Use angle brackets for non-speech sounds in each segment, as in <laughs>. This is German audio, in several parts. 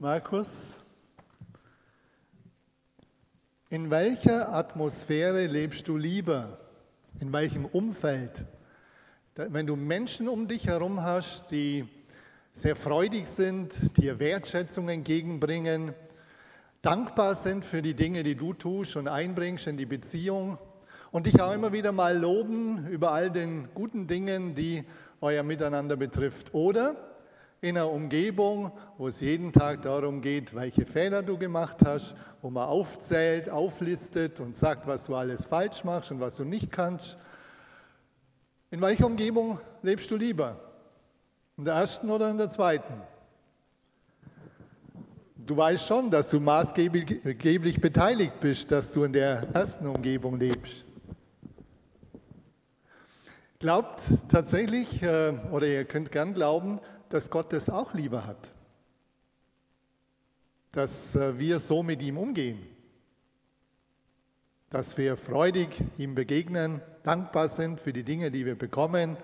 Markus, in welcher Atmosphäre lebst du lieber? In welchem Umfeld? Wenn du Menschen um dich herum hast, die sehr freudig sind, dir Wertschätzung entgegenbringen, dankbar sind für die Dinge, die du tust und einbringst in die Beziehung und dich auch immer wieder mal loben über all den guten Dingen, die euer Miteinander betrifft. Oder in einer Umgebung, wo es jeden Tag darum geht, welche Fehler du gemacht hast, wo man aufzählt, auflistet und sagt, was du alles falsch machst und was du nicht kannst. In welcher Umgebung lebst du lieber? In der ersten oder in der zweiten? Du weißt schon, dass du maßgeblich beteiligt bist, dass du in der ersten Umgebung lebst. Glaubt tatsächlich, äh, oder ihr könnt gern glauben, dass Gott das auch lieber hat. Dass äh, wir so mit ihm umgehen. Dass wir freudig ihm begegnen, dankbar sind für die Dinge, die wir bekommen.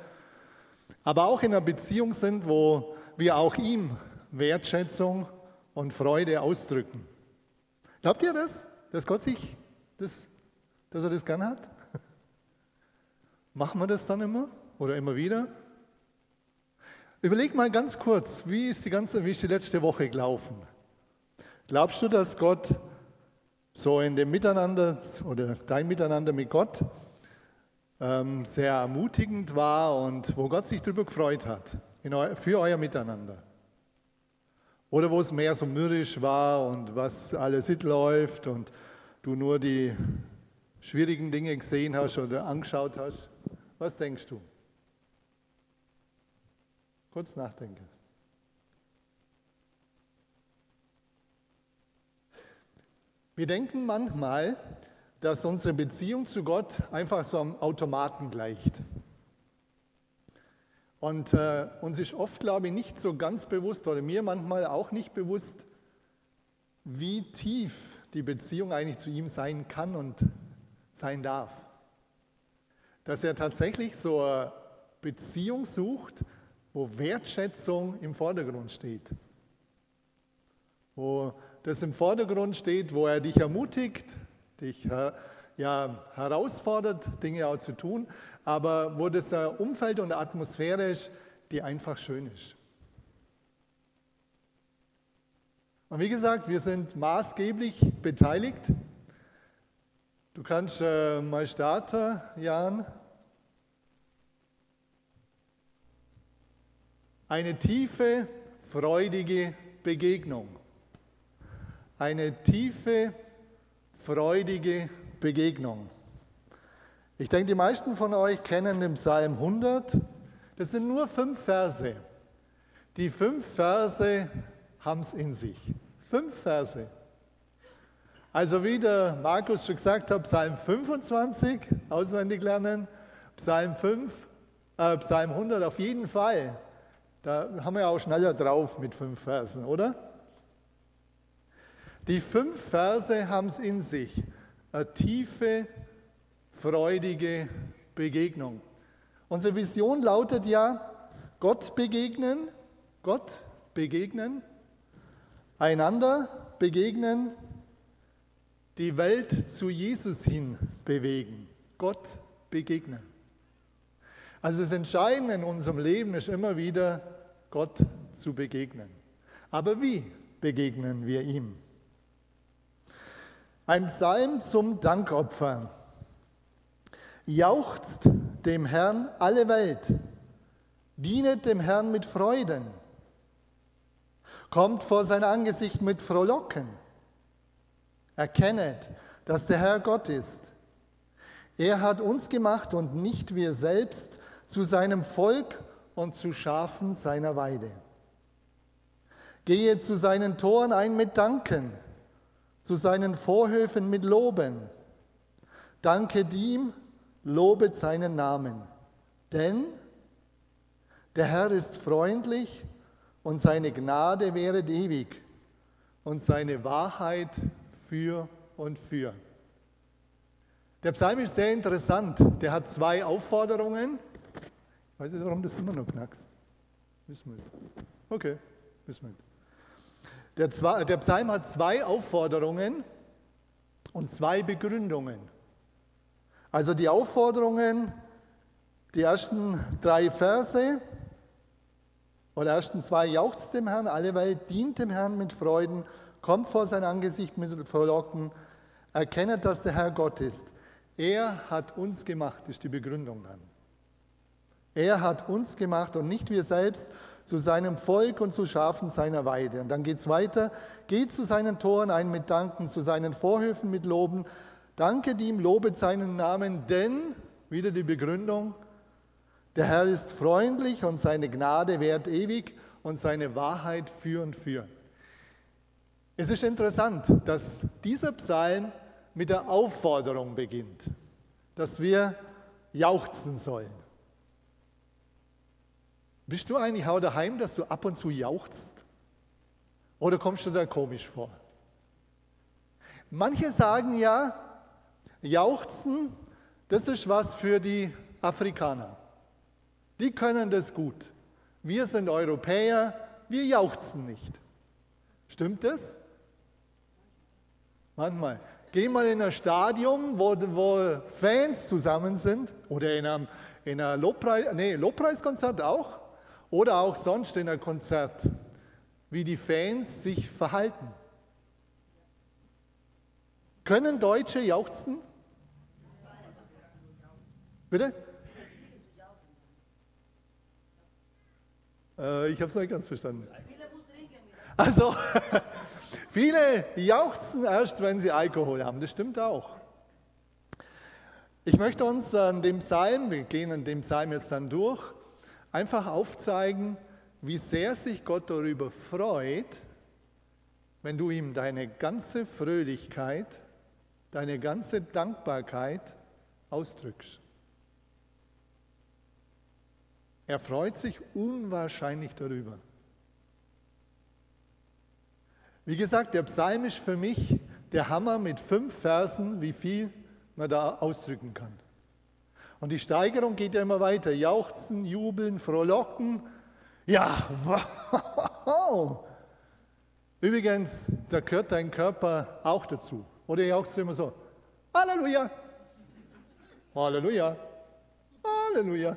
Aber auch in einer Beziehung sind, wo wir auch ihm Wertschätzung und Freude ausdrücken. Glaubt ihr das? Dass Gott sich, das, dass er das gern hat? Machen wir das dann immer oder immer wieder? Überleg mal ganz kurz, wie ist die ganze, wie ist die letzte Woche gelaufen? Glaubst du, dass Gott so in dem Miteinander oder dein Miteinander mit Gott ähm, sehr ermutigend war und wo Gott sich darüber gefreut hat, eu für euer Miteinander? Oder wo es mehr so mürrisch war und was alles läuft und du nur die schwierigen Dinge gesehen hast oder angeschaut hast? Was denkst du? Kurz nachdenken. Wir denken manchmal, dass unsere Beziehung zu Gott einfach so am Automaten gleicht. Und äh, uns ist oft, glaube ich, nicht so ganz bewusst, oder mir manchmal auch nicht bewusst, wie tief die Beziehung eigentlich zu ihm sein kann und sein darf. Dass er tatsächlich so eine Beziehung sucht, wo Wertschätzung im Vordergrund steht. Wo das im Vordergrund steht, wo er dich ermutigt, dich ja, herausfordert, Dinge auch zu tun, aber wo das ein Umfeld und Atmosphäre ist, die einfach schön ist. Und wie gesagt, wir sind maßgeblich beteiligt. Du kannst äh, mal starten, Jan. Eine tiefe, freudige Begegnung. Eine tiefe, freudige Begegnung. Ich denke, die meisten von euch kennen den Psalm 100. Das sind nur fünf Verse. Die fünf Verse haben es in sich. Fünf Verse. Also wie der Markus schon gesagt hat, Psalm 25 auswendig lernen, Psalm 5, äh, Psalm 100 auf jeden Fall. Da haben wir auch schneller drauf mit fünf Versen, oder? Die fünf Verse haben es in sich. Eine tiefe, freudige Begegnung. Unsere Vision lautet ja, Gott begegnen, Gott begegnen, einander begegnen, die Welt zu Jesus hin bewegen. Gott begegnen. Also das Entscheidende in unserem Leben ist immer wieder, Gott zu begegnen. Aber wie begegnen wir ihm? Ein Psalm zum Dankopfer. Jauchzt dem Herrn alle Welt, dienet dem Herrn mit Freuden, kommt vor sein Angesicht mit Frohlocken, erkennet, dass der Herr Gott ist. Er hat uns gemacht und nicht wir selbst zu seinem Volk und zu Schafen seiner Weide. Gehe zu seinen Toren ein mit Danken, zu seinen Vorhöfen mit Loben. Danke ihm, lobet seinen Namen. Denn der Herr ist freundlich und seine Gnade wäret ewig und seine Wahrheit für und für. Der Psalm ist sehr interessant. Der hat zwei Aufforderungen Weiß nicht, warum das immer noch knackst? Wissen wir. Okay, wissen wir. Der, der Psalm hat zwei Aufforderungen und zwei Begründungen. Also die Aufforderungen, die ersten drei Verse oder ersten zwei jauchzt dem Herrn, alle Welt dient dem Herrn mit Freuden, kommt vor sein Angesicht mit Verlocken, erkennet, dass der Herr Gott ist. Er hat uns gemacht, ist die Begründung dann. Er hat uns gemacht und nicht wir selbst zu seinem Volk und zu Schafen seiner Weide. Und dann geht es weiter. Geht zu seinen Toren ein mit Danken, zu seinen Vorhöfen mit Loben. Danket ihm, lobet seinen Namen, denn, wieder die Begründung, der Herr ist freundlich und seine Gnade währt ewig und seine Wahrheit für und für. Es ist interessant, dass dieser Psalm mit der Aufforderung beginnt, dass wir jauchzen sollen. Bist du eigentlich auch daheim, dass du ab und zu jauchzt? Oder kommst du da komisch vor? Manche sagen ja, jauchzen, das ist was für die Afrikaner. Die können das gut. Wir sind Europäer, wir jauchzen nicht. Stimmt das? Manchmal. Geh mal in ein Stadion, wo, wo Fans zusammen sind, oder in einem, in einem Lobpreis, nee, Lobpreiskonzert auch. Oder auch sonst in einem Konzert, wie die Fans sich verhalten. Können Deutsche jauchzen? Bitte? Äh, ich habe es nicht ganz verstanden. Also, <laughs> viele jauchzen erst, wenn sie Alkohol haben. Das stimmt auch. Ich möchte uns an dem Psalm, wir gehen an dem Psalm jetzt dann durch, einfach aufzeigen, wie sehr sich Gott darüber freut, wenn du ihm deine ganze Fröhlichkeit, deine ganze Dankbarkeit ausdrückst. Er freut sich unwahrscheinlich darüber. Wie gesagt, der Psalm ist für mich der Hammer mit fünf Versen, wie viel man da ausdrücken kann. Und die Steigerung geht ja immer weiter. Jauchzen, jubeln, frohlocken. Ja, <laughs> wow. Übrigens, da gehört dein Körper auch dazu. Oder jauchzt du immer so? Halleluja. Halleluja. Halleluja.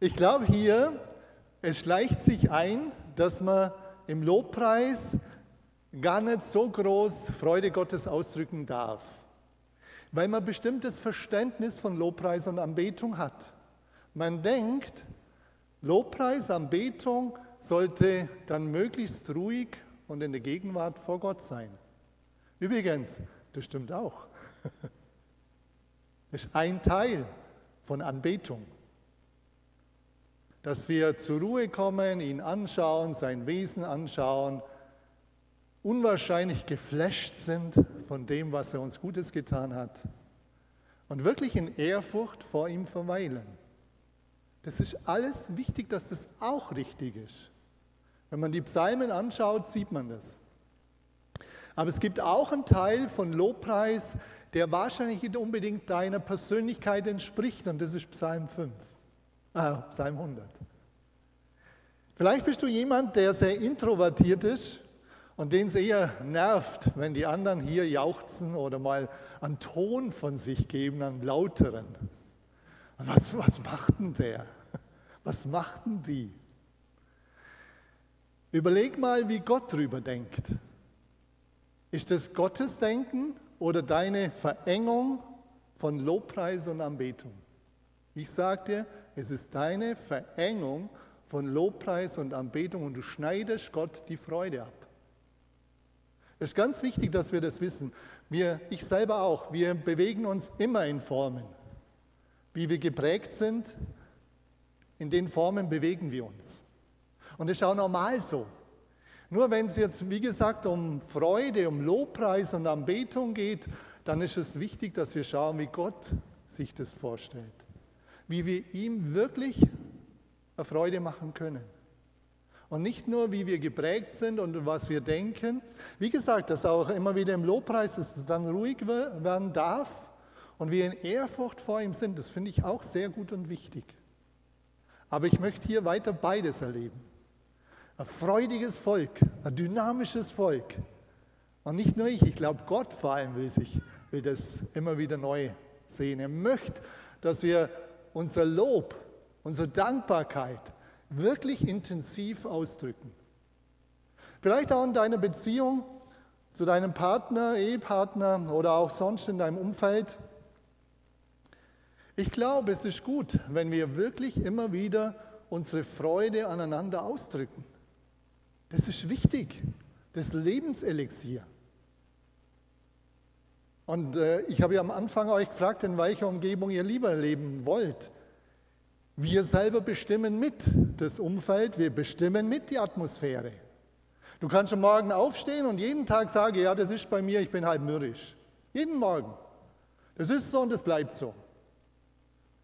Ich glaube hier, es schleicht sich ein, dass man im Lobpreis gar nicht so groß Freude Gottes ausdrücken darf weil man bestimmtes Verständnis von Lobpreis und Anbetung hat. Man denkt, Lobpreis, Anbetung sollte dann möglichst ruhig und in der Gegenwart vor Gott sein. Übrigens, das stimmt auch. <laughs> Das ist ein Teil von Anbetung. Dass wir zur Ruhe kommen, ihn anschauen, sein Wesen anschauen, unwahrscheinlich geflasht sind von dem, was er uns Gutes getan hat und wirklich in Ehrfurcht vor ihm verweilen. Das ist alles wichtig, dass das auch richtig ist. Wenn man die Psalmen anschaut, sieht man das. Aber es gibt auch einen Teil von Lobpreis, der wahrscheinlich nicht unbedingt deiner Persönlichkeit entspricht, und das ist Psalm 5, äh, Psalm 100. Vielleicht bist du jemand, der sehr introvertiert ist und den es eher nervt, wenn die anderen hier jauchzen oder mal einen Ton von sich geben, einen lauteren. Was, was macht denn der? Was machten die? Überleg mal, wie Gott drüber denkt. Ist das Gottes Denken oder deine Verengung von Lobpreis und Anbetung? Ich sage dir, es ist deine Verengung von Lobpreis und Anbetung und du schneidest Gott die Freude ab. Es ist ganz wichtig, dass wir das wissen. Wir, ich selber auch, wir bewegen uns immer in Formen. Wie wir geprägt sind, in den Formen bewegen wir uns. Und das ist auch normal so. Nur wenn es jetzt, wie gesagt, um Freude, um Lobpreis und Anbetung geht, dann ist es wichtig, dass wir schauen, wie Gott sich das vorstellt. Wie wir ihm wirklich eine Freude machen können. Und nicht nur, wie wir geprägt sind und was wir denken. Wie gesagt, dass auch immer wieder im Lobpreis, dass es dann ruhig werden darf und wir in Ehrfurcht vor ihm sind. Das finde ich auch sehr gut und wichtig. Aber ich möchte hier weiter beides erleben. Ein freudiges Volk, ein dynamisches Volk. Und nicht nur ich, ich glaube, Gott vor allem will, sich, will das immer wieder neu sehen. Er möchte, dass wir unser Lob, unsere Dankbarkeit wirklich intensiv ausdrücken. Vielleicht auch in deiner Beziehung zu deinem Partner, Ehepartner oder auch sonst in deinem Umfeld. Ich glaube, es ist gut, wenn wir wirklich immer wieder unsere Freude aneinander ausdrücken. Das ist wichtig, das Lebenselixier. Und äh, ich habe ja am Anfang euch gefragt, in welcher Umgebung ihr lieber leben wollt. Wir selber bestimmen mit das Umfeld, wir bestimmen mit die Atmosphäre. Du kannst am Morgen aufstehen und jeden Tag sagen, ja, das ist bei mir, ich bin halb mürrisch. Jeden Morgen. Das ist so und das bleibt so.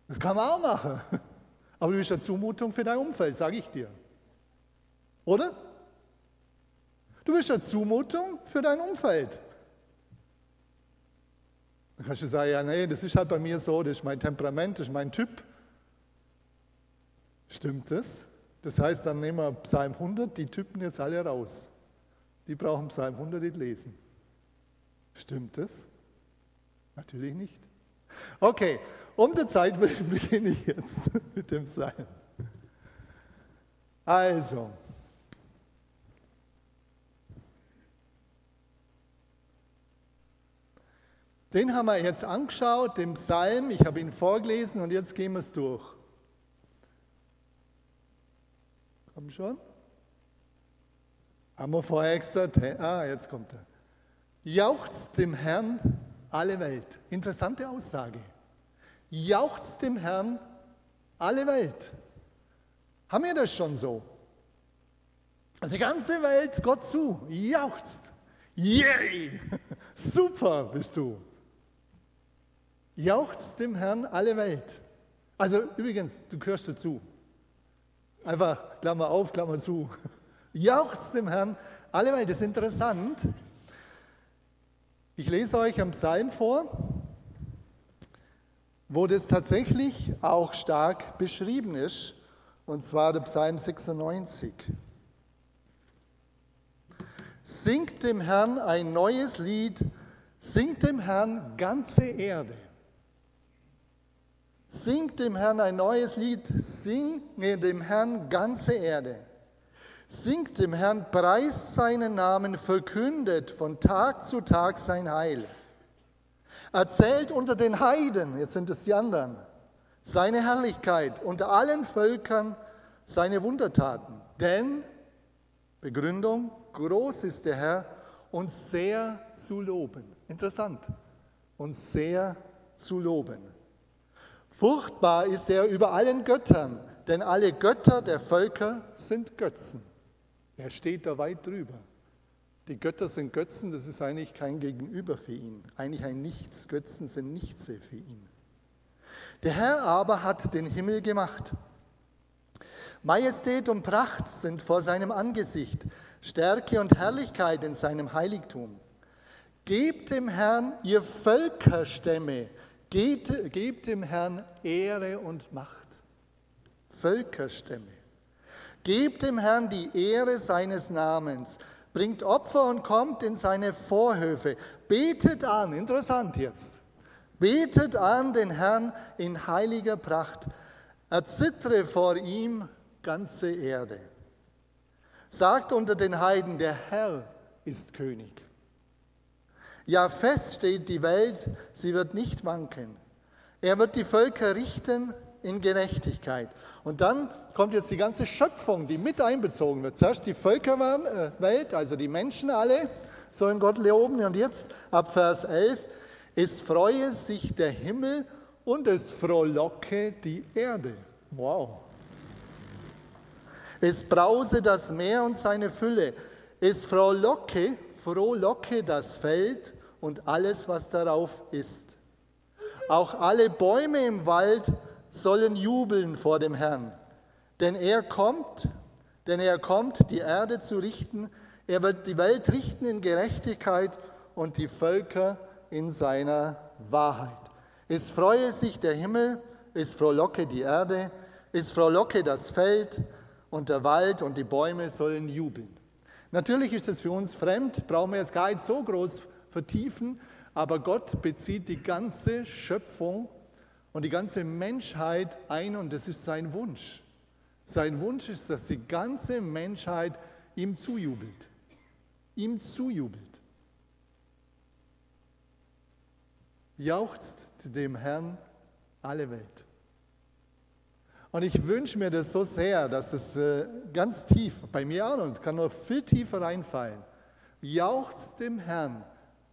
Das kann man auch machen. <laughs> Aber du bist eine Zumutung für dein Umfeld, sage ich dir. Oder? Du bist eine Zumutung für dein Umfeld. Dann kannst du sagen, ja, nee, das ist halt bei mir so, das ist mein Temperament, das ist mein Typ. Stimmt das? Das heißt, dann nehmen wir Psalm 100, die Typen jetzt alle raus. Die brauchen Psalm 100 nicht lesen. Stimmt das? Natürlich nicht. Okay, um der Zeit <laughs> beginne ich jetzt <laughs> mit dem Psalm. Also, Den haben wir jetzt angeschaut, den Psalm. Ich habe ihn vorgelesen und jetzt gehen wir es durch. Komm schon. Haben wir vorher extra. Ah, jetzt kommt er. Jauchzt dem Herrn alle Welt. Interessante Aussage. Jauchzt dem Herrn alle Welt. Haben wir das schon so? Also die ganze Welt Gott zu, jauchzt. Yay! <laughs> Super bist du. Jauchzt dem Herrn alle Welt. Also übrigens, du gehörst dazu. Einfach Klammer auf, Klammer zu. <laughs> Jauchzt dem Herrn alle Welt. Das ist interessant. Ich lese euch am Psalm vor, wo das tatsächlich auch stark beschrieben ist, und zwar der Psalm 96. Singt dem Herrn ein neues Lied, singt dem Herrn ganze Erde. Singt dem Herrn ein neues Lied, singe dem Herrn ganze Erde. Singt dem Herrn, preist seinen Namen, verkündet von Tag zu Tag sein Heil. Erzählt unter den Heiden, jetzt sind es die anderen, seine Herrlichkeit, unter allen Völkern seine Wundertaten. Denn, Begründung, groß ist der Herr und sehr zu loben. Interessant. Und sehr zu loben. Furchtbar ist er über allen Göttern, denn alle Götter der Völker sind Götzen. Er steht da weit drüber. Die Götter sind Götzen, das ist eigentlich kein Gegenüber für ihn. Eigentlich ein Nichts. Götzen sind Nichts für ihn. Der Herr aber hat den Himmel gemacht. Majestät und Pracht sind vor seinem Angesicht, Stärke und Herrlichkeit in seinem Heiligtum. Gebt dem Herrn, ihr Völkerstämme, Geht, gebt dem Herrn Ehre und Macht. Völkerstämme. Gebt dem Herrn die Ehre seines Namens. Bringt Opfer und kommt in seine Vorhöfe. Betet an, interessant jetzt. Betet an den Herrn in heiliger Pracht. Erzittere vor ihm ganze Erde. Sagt unter den Heiden, der Herr ist König. Ja, fest steht die Welt, sie wird nicht wanken. Er wird die Völker richten in Gerechtigkeit. Und dann kommt jetzt die ganze Schöpfung, die mit einbezogen wird. Zuerst die Völkerwelt, also die Menschen alle, sollen Gott loben. Und jetzt ab Vers 11, es freue sich der Himmel und es frohlocke die Erde. Wow. Es brause das Meer und seine Fülle. Es frohlocke, frohlocke das Feld und alles, was darauf ist. Auch alle Bäume im Wald sollen jubeln vor dem Herrn, denn er kommt, denn er kommt, die Erde zu richten. Er wird die Welt richten in Gerechtigkeit und die Völker in seiner Wahrheit. Es freue sich der Himmel, es frohlocke die Erde, es frohlocke das Feld und der Wald und die Bäume sollen jubeln. Natürlich ist das für uns fremd, brauchen wir jetzt gar nicht so groß vertiefen, aber Gott bezieht die ganze Schöpfung und die ganze Menschheit ein und das ist sein Wunsch. Sein Wunsch ist, dass die ganze Menschheit ihm zujubelt. Ihm zujubelt. Jauchzt dem Herrn alle Welt. Und ich wünsche mir das so sehr, dass es äh, ganz tief, bei mir auch und kann nur viel tiefer reinfallen. Jauchzt dem Herrn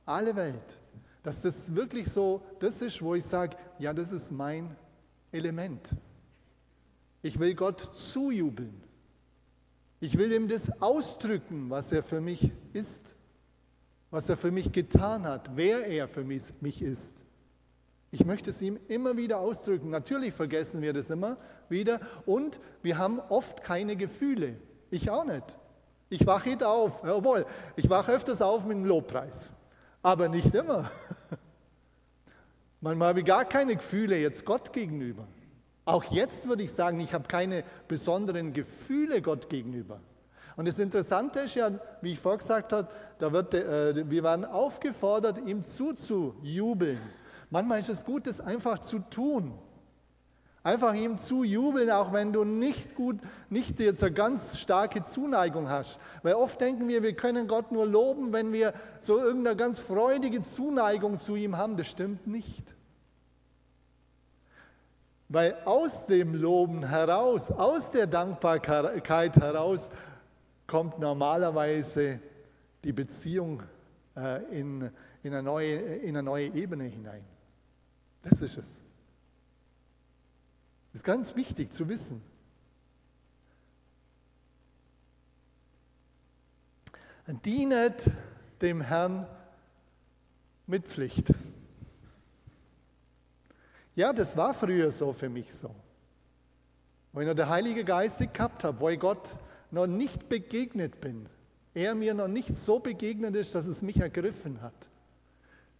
alle Welt. Dass das wirklich so, das ist, wo ich sage, ja, das ist mein Element. Ich will Gott zujubeln. Ich will ihm das ausdrücken, was er für mich ist, was er für mich getan hat, wer er für mich ist. Ich möchte es ihm immer wieder ausdrücken. Natürlich vergessen wir das immer wieder und wir haben oft keine Gefühle. Ich auch nicht. Ich wache nicht auf, obwohl, ich wache öfters auf mit einem Lobpreis, aber nicht immer. <laughs> Manchmal habe ich gar keine Gefühle jetzt Gott gegenüber. Auch jetzt würde ich sagen, ich habe keine besonderen Gefühle Gott gegenüber. Und das Interessante ist ja, wie ich vorgesagt habe, da wird, äh, wir werden aufgefordert, ihm zuzujubeln. Manchmal ist es gut, das einfach zu tun. Einfach ihm zu jubeln, auch wenn du nicht gut, nicht jetzt eine ganz starke Zuneigung hast. Weil oft denken wir, wir können Gott nur loben, wenn wir so irgendeine ganz freudige Zuneigung zu ihm haben. Das stimmt nicht. Weil aus dem Loben heraus, aus der Dankbarkeit heraus, kommt normalerweise die Beziehung äh, in, in, eine neue, in eine neue Ebene hinein. Das ist es. Das ist ganz wichtig zu wissen. Dienet dem Herrn mit Pflicht. Ja, das war früher so für mich so. Wo ich noch der Heilige Geist gehabt habe, wo ich Gott noch nicht begegnet bin, er mir noch nicht so begegnet ist, dass es mich ergriffen hat.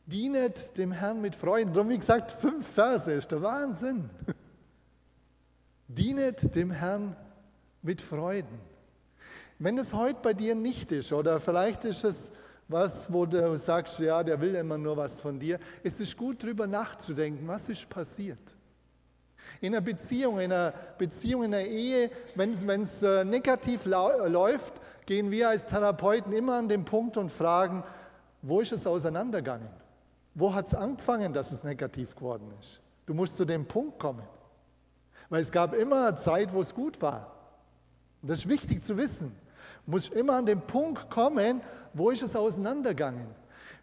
Dienet dem Herrn mit Freuden. Darum, wie gesagt, fünf Verse ist der Wahnsinn. <laughs> Dienet dem Herrn mit Freuden. Wenn es heute bei dir nicht ist, oder vielleicht ist es was, wo du sagst, ja, der will immer nur was von dir, es ist gut, darüber nachzudenken, was ist passiert. In einer Beziehung, in einer Beziehung, in einer Ehe, wenn es äh, negativ läuft, gehen wir als Therapeuten immer an den Punkt und fragen, wo ist es auseinandergegangen? Wo hat es angefangen, dass es negativ geworden ist? Du musst zu dem Punkt kommen. Weil es gab immer eine Zeit, wo es gut war. Und das ist wichtig zu wissen. Du musst immer an den Punkt kommen, wo ist es auseinandergegangen.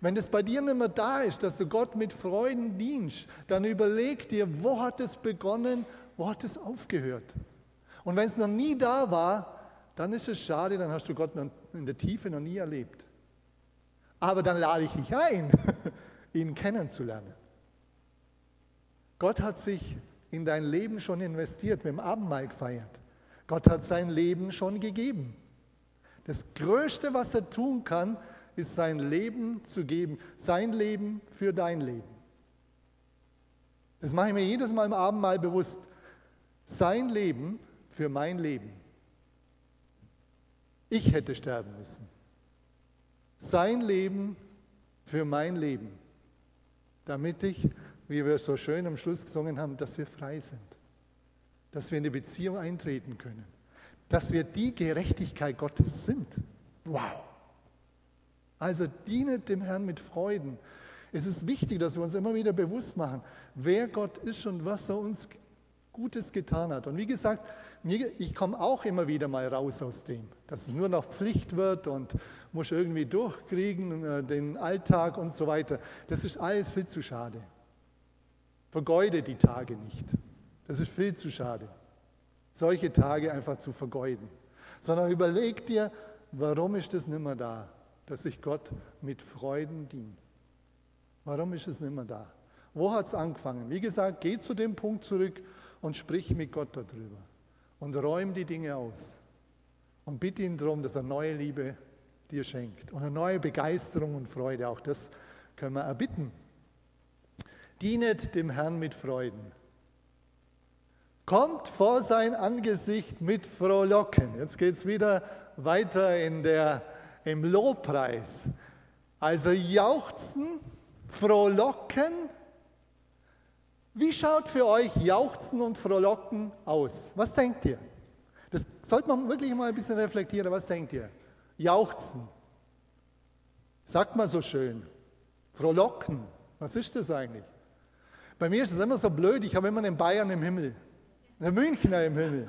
Wenn es bei dir nicht mehr da ist, dass du Gott mit Freuden dienst, dann überleg dir, wo hat es begonnen, wo hat es aufgehört. Und wenn es noch nie da war, dann ist es schade, dann hast du Gott in der Tiefe noch nie erlebt. Aber dann lade ich dich ein, <laughs> ihn kennenzulernen. Gott hat sich in dein Leben schon investiert, mit dem Abendmahl gefeiert. Gott hat sein Leben schon gegeben. Das Größte, was er tun kann, ist sein Leben zu geben. Sein Leben für dein Leben. Das mache ich mir jedes Mal im Abendmahl bewusst. Sein Leben für mein Leben. Ich hätte sterben müssen. Sein Leben für mein Leben damit ich, wie wir so schön am Schluss gesungen haben, dass wir frei sind, dass wir in die Beziehung eintreten können, dass wir die Gerechtigkeit Gottes sind. Wow! Also dienet dem Herrn mit Freuden. Es ist wichtig, dass wir uns immer wieder bewusst machen, wer Gott ist und was er uns Gutes getan hat. Und wie gesagt, ich komme auch immer wieder mal raus aus dem, dass es nur noch Pflicht wird und muss irgendwie durchkriegen, äh, den Alltag und so weiter. Das ist alles viel zu schade. Vergeude die Tage nicht. Das ist viel zu schade. Solche Tage einfach zu vergeuden. Sondern überleg dir, warum ist nicht mehr da, dass ich Gott mit Freuden diene. Warum ist es nicht mehr da? Wo hat es angefangen? Wie gesagt, geh zu dem Punkt zurück und sprich mit Gott darüber und räum die Dinge aus und bitte ihn darum, dass er neue Liebe dir schenkt und eine neue Begeisterung und Freude. Auch das können wir erbitten. Dienet dem Herrn mit Freuden. Kommt vor sein Angesicht mit Frohlocken. Jetzt geht es wieder weiter in der, im Lobpreis. Also jauchzen, frohlocken. Wie schaut für euch Jauchzen und Frohlocken aus? Was denkt ihr? Das sollte man wirklich mal ein bisschen reflektieren. Was denkt ihr? Jauchzen. Sagt man so schön. Frohlocken. Was ist das eigentlich? Bei mir ist es immer so blöd, ich habe immer einen Bayern im Himmel. Der Münchner im Himmel.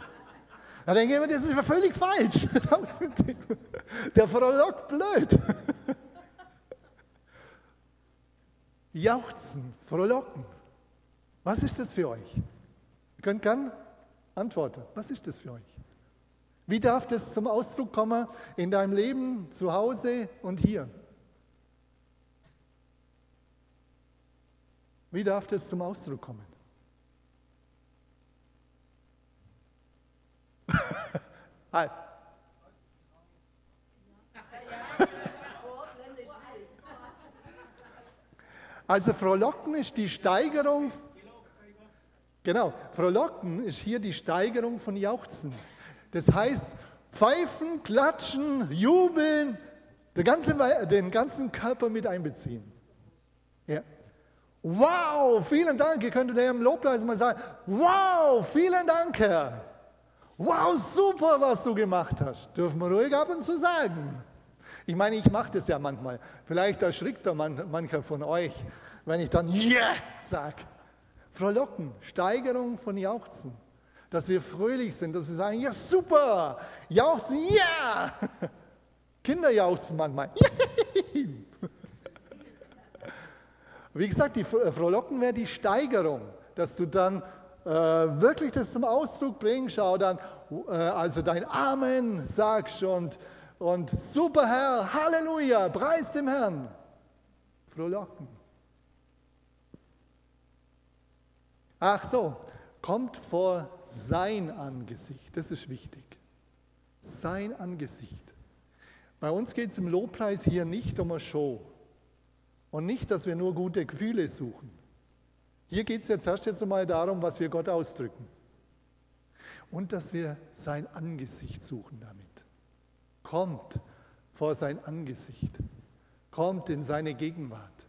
Da denke ich immer, das ist völlig falsch. <laughs> Der frohlockt blöd. <laughs> Jauchzen, frohlocken. Was ist das für euch? Ihr könnt gern antworten. Was ist das für euch? Wie darf das zum Ausdruck kommen in deinem Leben, zu Hause und hier? Wie darf das zum Ausdruck kommen? <laughs> Also frohlocken ist die Steigerung. Genau, frohlocken ist hier die Steigerung von Jauchzen. Das heißt, pfeifen, klatschen, jubeln, den ganzen, den ganzen Körper mit einbeziehen. Ja. Wow, vielen Dank. Ihr könnt im Lobpreis mal sagen, wow, vielen Dank, Herr. Wow, super, was du gemacht hast. Dürfen wir ruhig ab und zu sagen. Ich meine, ich mache das ja manchmal. Vielleicht erschrickt da man, mancher von euch, wenn ich dann Yeah sage. Frohlocken, Steigerung von Jauchzen. Dass wir fröhlich sind, dass wir sagen, ja super, jauchzen, ja. Yeah. <laughs> Kinder jauchzen manchmal. <laughs> Wie gesagt, die Frohlocken wäre die Steigerung, dass du dann äh, wirklich das zum Ausdruck bringst, schau dann, äh, also dein Amen sagst und, und super Herr, Halleluja, preis dem Herrn. Frohlocken. Ach so, kommt vor sein Angesicht, das ist wichtig. Sein Angesicht. Bei uns geht es im Lobpreis hier nicht um eine Show und nicht, dass wir nur gute Gefühle suchen. Hier geht es jetzt erst jetzt einmal darum, was wir Gott ausdrücken. Und dass wir sein Angesicht suchen damit. Kommt vor sein Angesicht. Kommt in seine Gegenwart.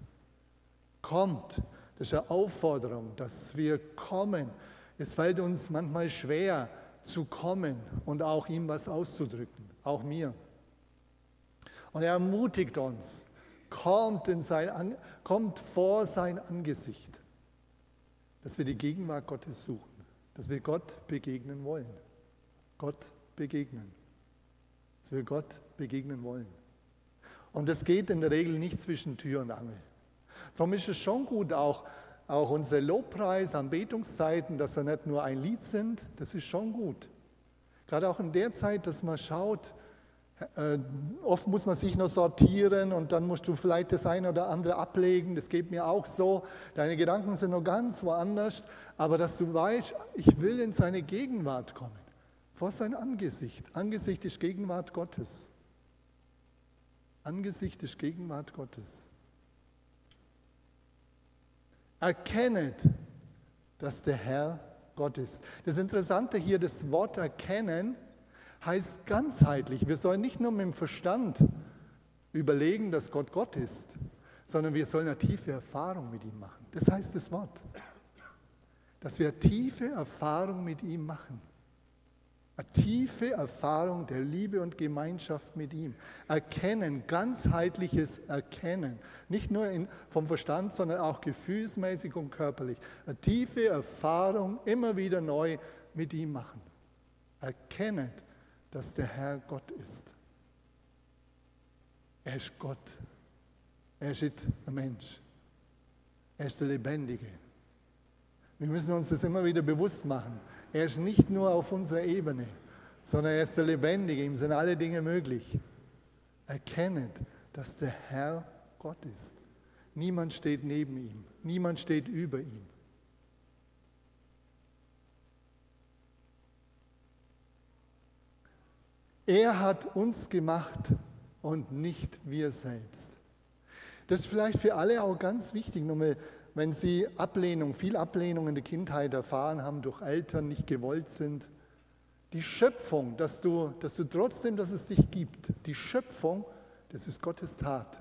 Kommt. Das ist eine Aufforderung, dass wir kommen. Es fällt uns manchmal schwer zu kommen und auch ihm was auszudrücken, auch mir. Und er ermutigt uns, kommt, in sein, kommt vor sein Angesicht dass wir die Gegenwart Gottes suchen, dass wir Gott begegnen wollen. Gott begegnen. Dass wir Gott begegnen wollen. Und das geht in der Regel nicht zwischen Tür und Angel. Darum ist es schon gut, auch, auch unser Lobpreis, Anbetungszeiten, dass er nicht nur ein Lied sind, das ist schon gut. Gerade auch in der Zeit, dass man schaut, äh, oft muss man sich noch sortieren und dann musst du vielleicht das eine oder andere ablegen. Das geht mir auch so. Deine Gedanken sind noch ganz woanders. Aber dass du weißt, ich will in seine Gegenwart kommen. Vor sein Angesicht. Angesicht ist Gegenwart Gottes. Angesicht ist Gegenwart Gottes. Erkennet, dass der Herr Gott ist. Das Interessante hier, das Wort erkennen, heißt ganzheitlich. Wir sollen nicht nur mit dem Verstand überlegen, dass Gott Gott ist, sondern wir sollen eine tiefe Erfahrung mit ihm machen. Das heißt das Wort. Dass wir eine tiefe Erfahrung mit ihm machen. Eine tiefe Erfahrung der Liebe und Gemeinschaft mit ihm. Erkennen, ganzheitliches Erkennen. Nicht nur in, vom Verstand, sondern auch gefühlsmäßig und körperlich. Eine tiefe Erfahrung immer wieder neu mit ihm machen. Erkennen, dass der Herr Gott ist. Er ist Gott. Er ist ein Mensch. Er ist der Lebendige. Wir müssen uns das immer wieder bewusst machen. Er ist nicht nur auf unserer Ebene, sondern er ist der Lebendige. Ihm sind alle Dinge möglich. Erkennet, dass der Herr Gott ist. Niemand steht neben ihm. Niemand steht über ihm. Er hat uns gemacht und nicht wir selbst. Das ist vielleicht für alle auch ganz wichtig, nochmal, wenn sie Ablehnung, viel Ablehnung in der Kindheit erfahren haben, durch Eltern nicht gewollt sind. Die Schöpfung, dass du, dass du trotzdem, dass es dich gibt, die Schöpfung, das ist Gottes Tat.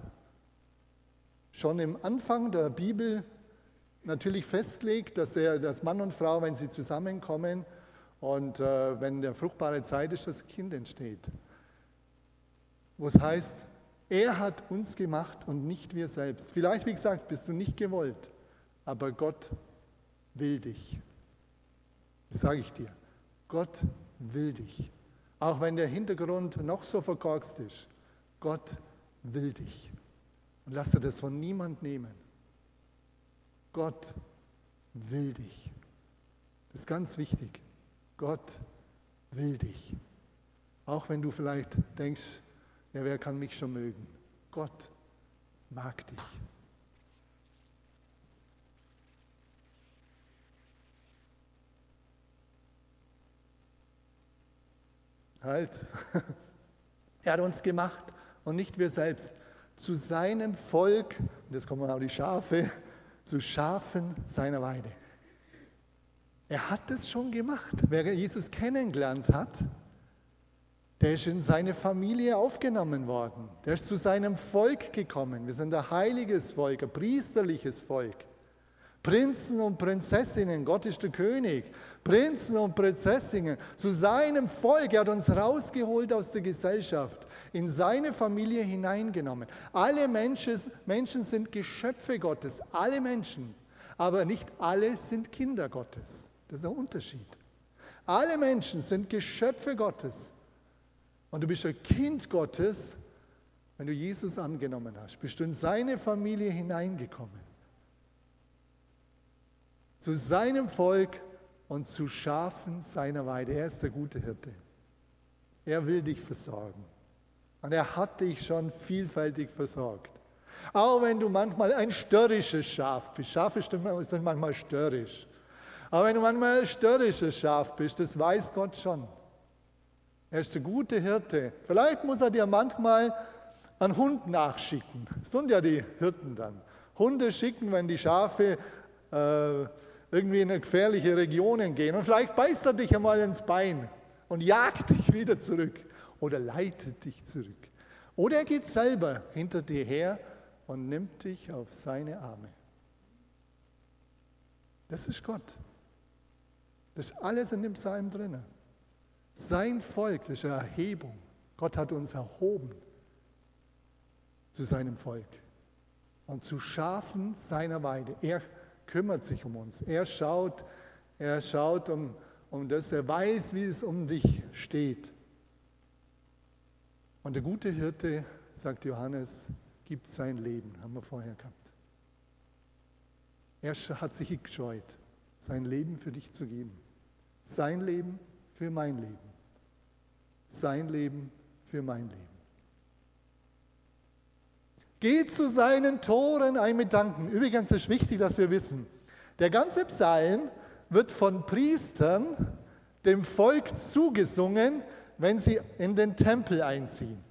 Schon im Anfang der Bibel natürlich festlegt, dass, er, dass Mann und Frau, wenn sie zusammenkommen und äh, wenn der fruchtbare Zeit ist, das Kind entsteht. Wo es heißt, er hat uns gemacht und nicht wir selbst. Vielleicht, wie gesagt, bist du nicht gewollt, aber Gott will dich. Das sage ich dir. Gott will dich. Auch wenn der Hintergrund noch so verkorkst ist. Gott will dich. Und lass dir das von niemand nehmen. Gott will dich. Das ist ganz wichtig. Gott will dich. Auch wenn du vielleicht denkst, ja, wer kann mich schon mögen? Gott mag dich. Halt. <laughs> Er hat uns gemacht und nicht wir selbst. Zu seinem Volk, und jetzt kommen auch die Schafe, zu Schafen seiner Weide. Er hat es schon gemacht. Wer Jesus kennengelernt hat, der ist in seine Familie aufgenommen worden. Der ist zu seinem Volk gekommen. Wir sind ein heiliges Volk, ein priesterliches Volk. Prinzen und Prinzessinnen, Gott ist der König. Prinzen und Prinzessinnen, zu seinem Volk. Er hat uns rausgeholt aus der Gesellschaft, in seine Familie hineingenommen. Alle Menschen, Menschen sind Geschöpfe Gottes, alle Menschen. Aber nicht alle sind Kinder Gottes. Das ist ein Unterschied. Alle Menschen sind Geschöpfe Gottes. Und du bist ein Kind Gottes, wenn du Jesus angenommen hast. Bist du in seine Familie hineingekommen. Zu seinem Volk und zu Schafen seiner Weide. Er ist der gute Hirte. Er will dich versorgen. Und er hat dich schon vielfältig versorgt. Auch wenn du manchmal ein störrisches Schaf bist. Schafe sind manchmal störrisch. Aber wenn du manchmal ein störrisches Schaf bist, das weiß Gott schon. Er ist der gute Hirte. Vielleicht muss er dir manchmal einen Hund nachschicken. Das tun ja die Hirten dann. Hunde schicken, wenn die Schafe äh, irgendwie in gefährliche Regionen gehen. Und vielleicht beißt er dich einmal ins Bein und jagt dich wieder zurück oder leitet dich zurück. Oder er geht selber hinter dir her und nimmt dich auf seine Arme. Das ist Gott. Das ist alles in dem Psalm drinnen. Sein Volk, das ist eine Erhebung. Gott hat uns erhoben zu seinem Volk und zu Schafen seiner Weide. Er kümmert sich um uns. Er schaut, er schaut um, um das, er weiß, wie es um dich steht. Und der gute Hirte, sagt Johannes, gibt sein Leben, haben wir vorher gehabt. Er hat sich gescheut, sein Leben für dich zu geben. Sein Leben für mein Leben sein Leben für mein Leben. Geht zu seinen Toren ein mit Danken. Übrigens ist wichtig, dass wir wissen, der ganze Psalm wird von Priestern dem Volk zugesungen, wenn sie in den Tempel einziehen.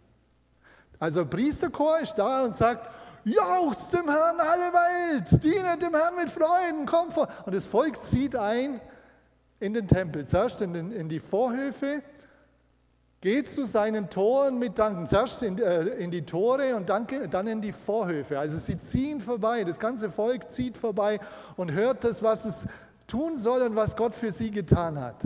Also Priesterchor ist da und sagt, jauchzt dem Herrn alle Welt, dienet dem Herrn mit Freuden, kommt vor. Und das Volk zieht ein in den Tempel, zuerst in, den, in die Vorhöfe Geht zu seinen Toren mit Danken. Zuerst in, äh, in, die Tore und danke, dann in die Vorhöfe. Also sie ziehen vorbei, das ganze Volk zieht vorbei und hört das, was es tun soll und was Gott für sie getan hat.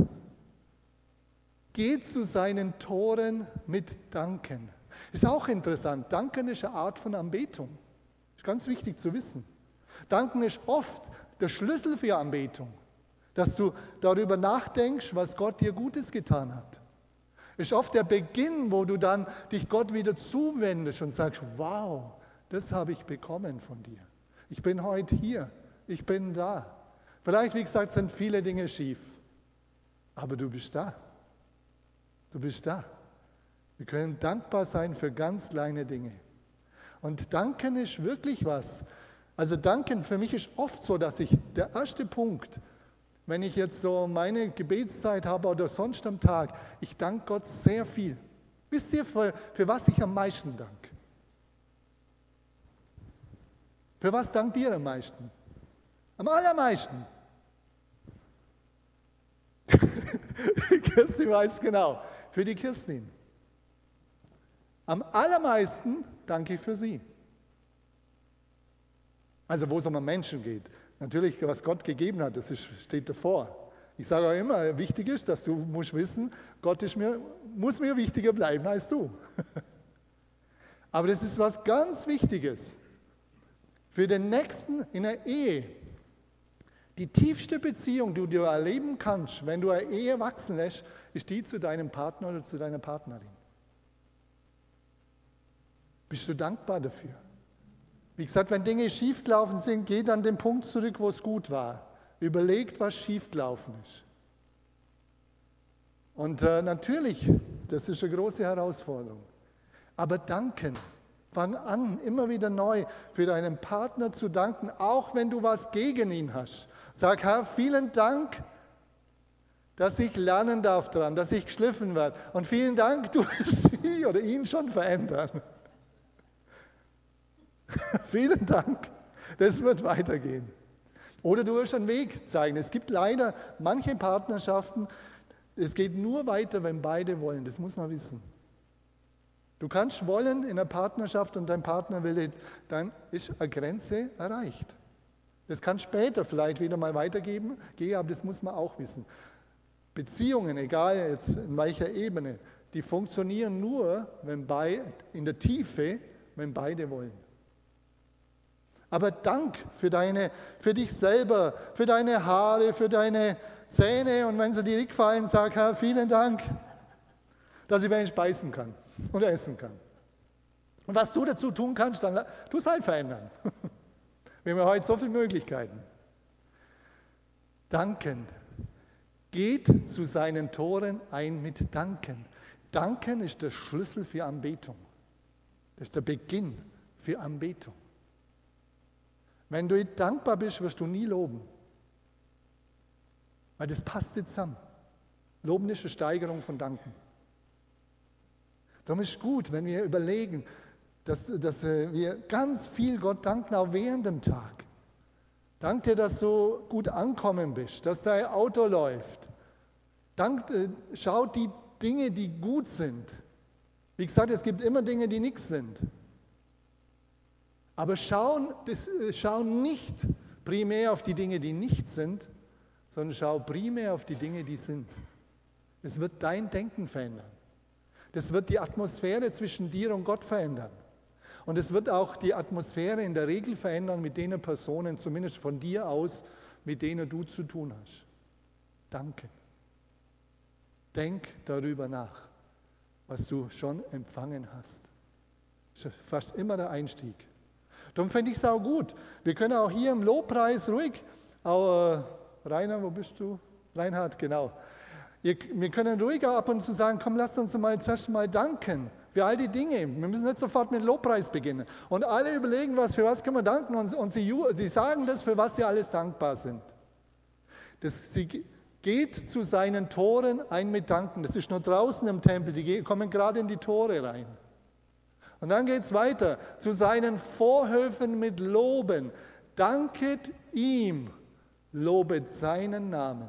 Geht zu seinen Toren mit Danken. Ist auch interessant. Danken ist eine Art von Anbetung. Ist ganz wichtig zu wissen. Danken ist oft der Schlüssel für Anbetung. Dass du darüber nachdenkst, was Gott dir Gutes getan hat. Ist oft der Beginn, wo du dann dich Gott wieder zuwendest und sagst, wow, das habe ich bekommen von dir. Ich bin heute hier, ich bin da. Vielleicht, wie gesagt, sind viele Dinge schief, aber du bist da. Du bist da. Wir können dankbar sein für ganz kleine Dinge. Und danken ist wirklich was. Also danken für mich ist oft so, dass ich, der erste Punkt, wenn ich jetzt so meine Gebetszeit habe oder sonst am Tag, ich danke Gott sehr viel. Wisst ihr, für, für was ich am meisten danke? Für was dankt ihr am meisten? Am allermeisten. <laughs> Kirstin weiß genau, für die Kirstin. Am allermeisten danke ich für sie. Also wo es um Menschen geht. Natürlich, was Gott gegeben hat, das ist, steht davor. Ich sage auch immer, wichtig ist, dass du musst wissen, Gott ist mir, muss mir wichtiger bleiben als du. <laughs> Aber das ist was ganz Wichtiges. Für den Nächsten in der Ehe. Die tiefste Beziehung, die du erleben kannst, wenn du eine Ehe wachsen lässt, ist die zu deinem Partner oder zu deiner Partnerin. Bist du dankbar dafür? Wie gesagt, wenn Dinge schiefgelaufen sind, geht an den Punkt zurück, wo es gut war. Überlegt, was schiefgelaufen ist. Und äh, natürlich, das ist eine große Herausforderung. Aber danken, fang an, immer wieder neu für deinen Partner zu danken, auch wenn du was gegen ihn hast. Sag, Herr, vielen Dank, dass ich lernen darf daran, dass ich geschliffen werde. Und vielen Dank, du wirst <laughs> sie oder ihn schon verändern. <laughs> Vielen Dank. Das wird weitergehen. Oder du wirst einen Weg zeigen. Es gibt leider manche Partnerschaften, es geht nur weiter, wenn beide wollen. Das muss man wissen. Du kannst wollen in einer Partnerschaft und dein Partner will, dann ist eine Grenze erreicht. Das kann später vielleicht wieder mal weitergeben, aber das muss man auch wissen. Beziehungen, egal jetzt in welcher Ebene, die funktionieren nur, wenn bei, in der Tiefe, wenn beide wollen. Aber Dank für, deine, für dich selber, für deine Haare, für deine Zähne und wenn sie dir nicht fallen, sag Herr, vielen Dank, dass ich wenig speisen kann und essen kann. Und was du dazu tun kannst, dann tu es halt verändern. <laughs> Wir haben heute so viele Möglichkeiten. Danken. Geht zu seinen Toren ein mit Danken. Danken ist der Schlüssel für Anbetung. Das ist der Beginn für Anbetung. Wenn du dankbar bist, wirst du nie loben. Weil das passt zusammen. Loben ist eine Steigerung von Danken. Darum ist es gut, wenn wir überlegen, dass, dass äh, wir ganz viel Gott danken, auch während dem Tag. Dank dir, dass du gut ankommen bist, dass dein Auto läuft. Dank, äh, schau die Dinge, die gut sind. Wie gesagt, es gibt immer Dinge, die nichts sind. Aber schauen, das, äh, schau nicht primär auf die Dinge, die nicht sind, sondern schau primär auf die Dinge, die sind. Es wird dein Denken verändern. Das wird die Atmosphäre zwischen dir und Gott verändern. Und es wird auch die Atmosphäre in der Regel verändern mit den Personen, zumindest von dir aus, mit denen du zu tun hast. Danke. Denk darüber nach, was du schon empfangen hast. Fast immer der Einstieg. Darum fände ich es auch gut. Wir können auch hier im Lobpreis ruhig, auch, äh, Rainer, wo bist du? Reinhard, genau. Wir können ruhiger ab und zu sagen, komm, lasst uns mal zuerst mal danken für all die Dinge. Wir müssen nicht sofort mit Lobpreis beginnen. Und alle überlegen, was, für was können wir danken und, und sie, sie sagen das, für was sie alles dankbar sind. Das, sie geht zu seinen Toren ein mit Danken. Das ist nur draußen im Tempel, die kommen gerade in die Tore rein. Und dann geht es weiter zu seinen Vorhöfen mit Loben. Danket ihm, lobet seinen Namen.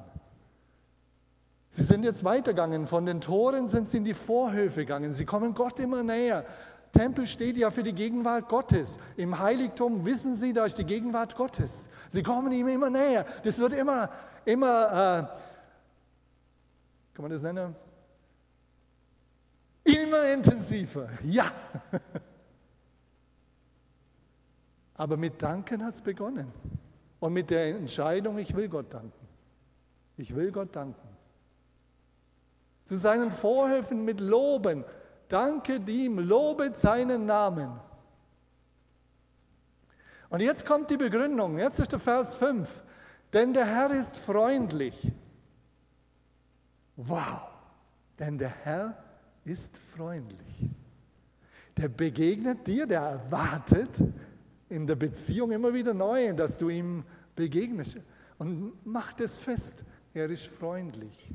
Sie sind jetzt weitergegangen. Von den Toren sind sie in die Vorhöfe gegangen. Sie kommen Gott immer näher. Tempel steht ja für die Gegenwart Gottes. Im Heiligtum wissen Sie, da ist die Gegenwart Gottes. Sie kommen ihm immer näher. Das wird immer, immer, äh, kann man das nennen? Immer intensiver, ja. <laughs> Aber mit Danken hat es begonnen. Und mit der Entscheidung, ich will Gott danken. Ich will Gott danken. Zu seinen Vorhöfen mit Loben. Danke ihm, lobet seinen Namen. Und jetzt kommt die Begründung. Jetzt ist der Vers 5. Denn der Herr ist freundlich. Wow. Denn der Herr ist freundlich. Der begegnet dir, der erwartet in der Beziehung immer wieder neu, dass du ihm begegnest. Und macht es fest, er ist freundlich.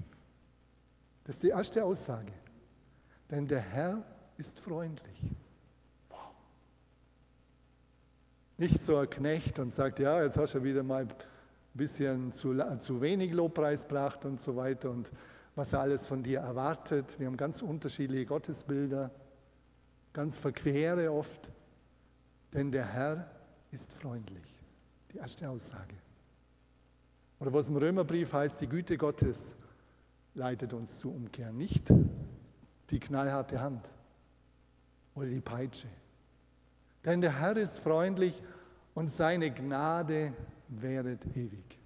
Das ist die erste Aussage. Denn der Herr ist freundlich. Wow. Nicht so ein Knecht und sagt, ja, jetzt hast du wieder mal bisschen zu, zu wenig Lobpreis bracht und so weiter und was er alles von dir erwartet. Wir haben ganz unterschiedliche Gottesbilder, ganz verquere oft, denn der Herr ist freundlich. Die erste Aussage. Oder was im Römerbrief heißt, die Güte Gottes leitet uns zu umkehren, nicht die knallharte Hand oder die Peitsche. Denn der Herr ist freundlich und seine Gnade wäret ewig.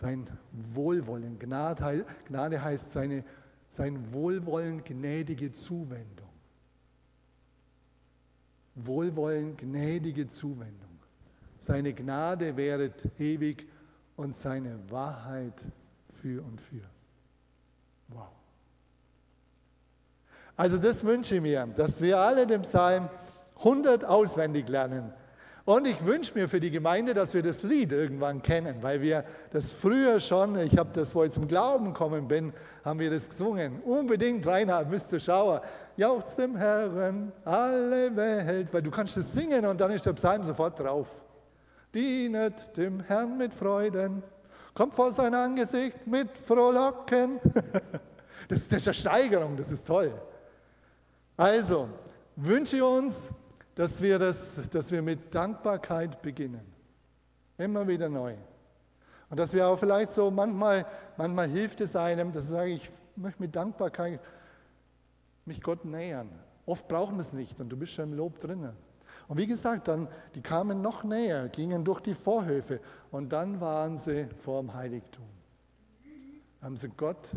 Sein Wohlwollen, Gnade, heißt seine, sein Wohlwollen, gnädige Zuwendung. Wohlwollen, gnädige Zuwendung. Seine Gnade wäret ewig und seine Wahrheit für und für. Wow. Also das wünsche ich mir, dass wir alle den Psalm 100 auswendig lernen. Und ich wünsche mir für die Gemeinde, dass wir das Lied irgendwann kennen, weil wir das früher schon, ich habe das, wo ich zum Glauben gekommen bin, haben wir das gesungen. Unbedingt, Reinhard, Mr. Schauer, jauchzt dem Herrn alle Welt, weil du kannst das singen und dann ist der Psalm sofort drauf. Dienet dem Herrn mit Freuden, kommt vor sein Angesicht mit Frohlocken. <laughs> Das ist eine Steigerung, das ist toll. Also, wünsche uns, dass wir, das, dass wir mit Dankbarkeit beginnen. Immer wieder neu. Und dass wir auch vielleicht so manchmal, manchmal hilft es einem, dass ich sage, ich möchte mit Dankbarkeit mich Gott nähern. Oft brauchen wir es nicht und du bist schon im Lob drinnen. Und wie gesagt, dann, die kamen noch näher, gingen durch die Vorhöfe und dann waren sie vor dem Heiligtum. Haben sie Gott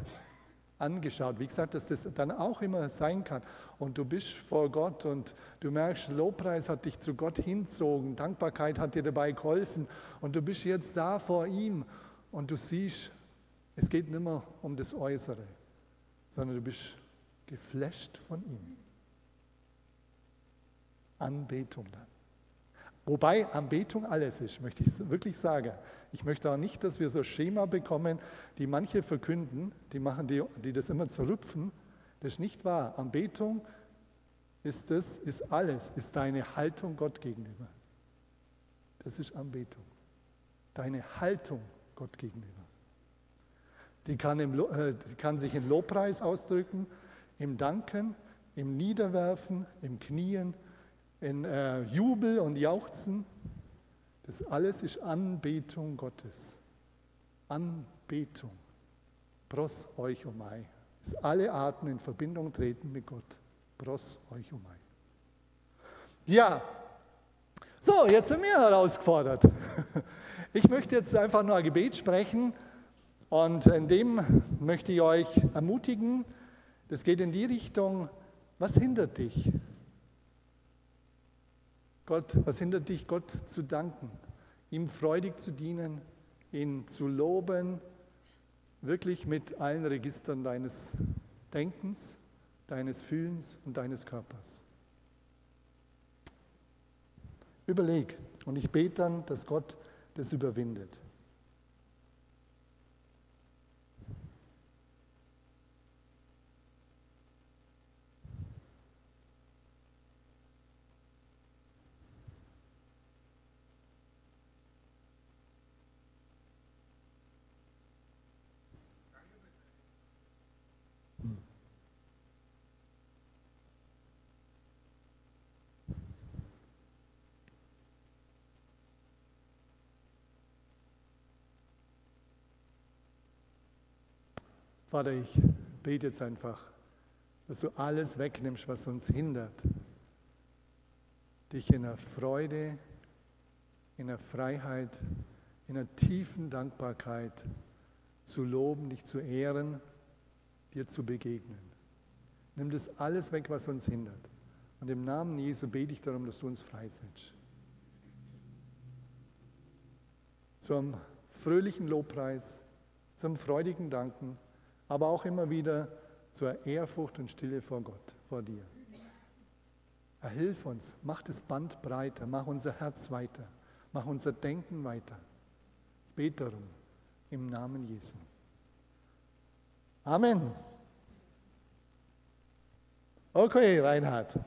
angeschaut. Wie gesagt, dass das dann auch immer sein kann. Und du bist vor Gott und du merkst, Lobpreis hat dich zu Gott hinzogen, Dankbarkeit hat dir dabei geholfen und du bist jetzt da vor ihm und du siehst, es geht nicht mehr um das Äußere, sondern du bist geflasht von ihm. Anbetung dann. Wobei Anbetung alles ist, möchte ich wirklich sagen. Ich möchte auch nicht, dass wir so Schema bekommen, die manche verkünden, die machen die, die das immer zerrüpfen. Das ist nicht wahr. Anbetung ist das, ist alles, ist deine Haltung Gott gegenüber. Das ist Anbetung. Deine Haltung Gott gegenüber. Die kann, im, äh, die kann sich in Lobpreis ausdrücken, im Danken, im Niederwerfen, im Knien, in äh, Jubel und Jauchzen. Das alles ist Anbetung Gottes. Anbetung. Pros euch um euch. Dass alle Arten in Verbindung treten mit Gott. Pros euch um euch. Ja, so, jetzt sind wir herausgefordert. <laughs> Ich möchte jetzt einfach nur ein Gebet sprechen und in dem möchte ich euch ermutigen, das geht in die Richtung, was hindert dich? Gott, was hindert dich, Gott zu danken, ihm freudig zu dienen, ihn zu loben, wirklich mit allen Registern deines Denkens, deines Fühlens und deines Körpers? Überleg und ich bete dann, dass Gott das überwindet. Vater, ich bete jetzt einfach, dass du alles wegnimmst, was uns hindert, dich in der Freude, in der Freiheit, in der tiefen Dankbarkeit zu loben, dich zu ehren, dir zu begegnen. Nimm das alles weg, was uns hindert. Und im Namen Jesu bete ich darum, dass du uns freisetzt. Zum fröhlichen Lobpreis, zum freudigen Danken aber auch immer wieder zur Ehrfurcht und Stille vor Gott, vor dir. Herr, hilf uns, mach das Band breiter, mach unser Herz weiter, mach unser Denken weiter. Ich bete darum, im Namen Jesu. Amen. Okay, Reinhard.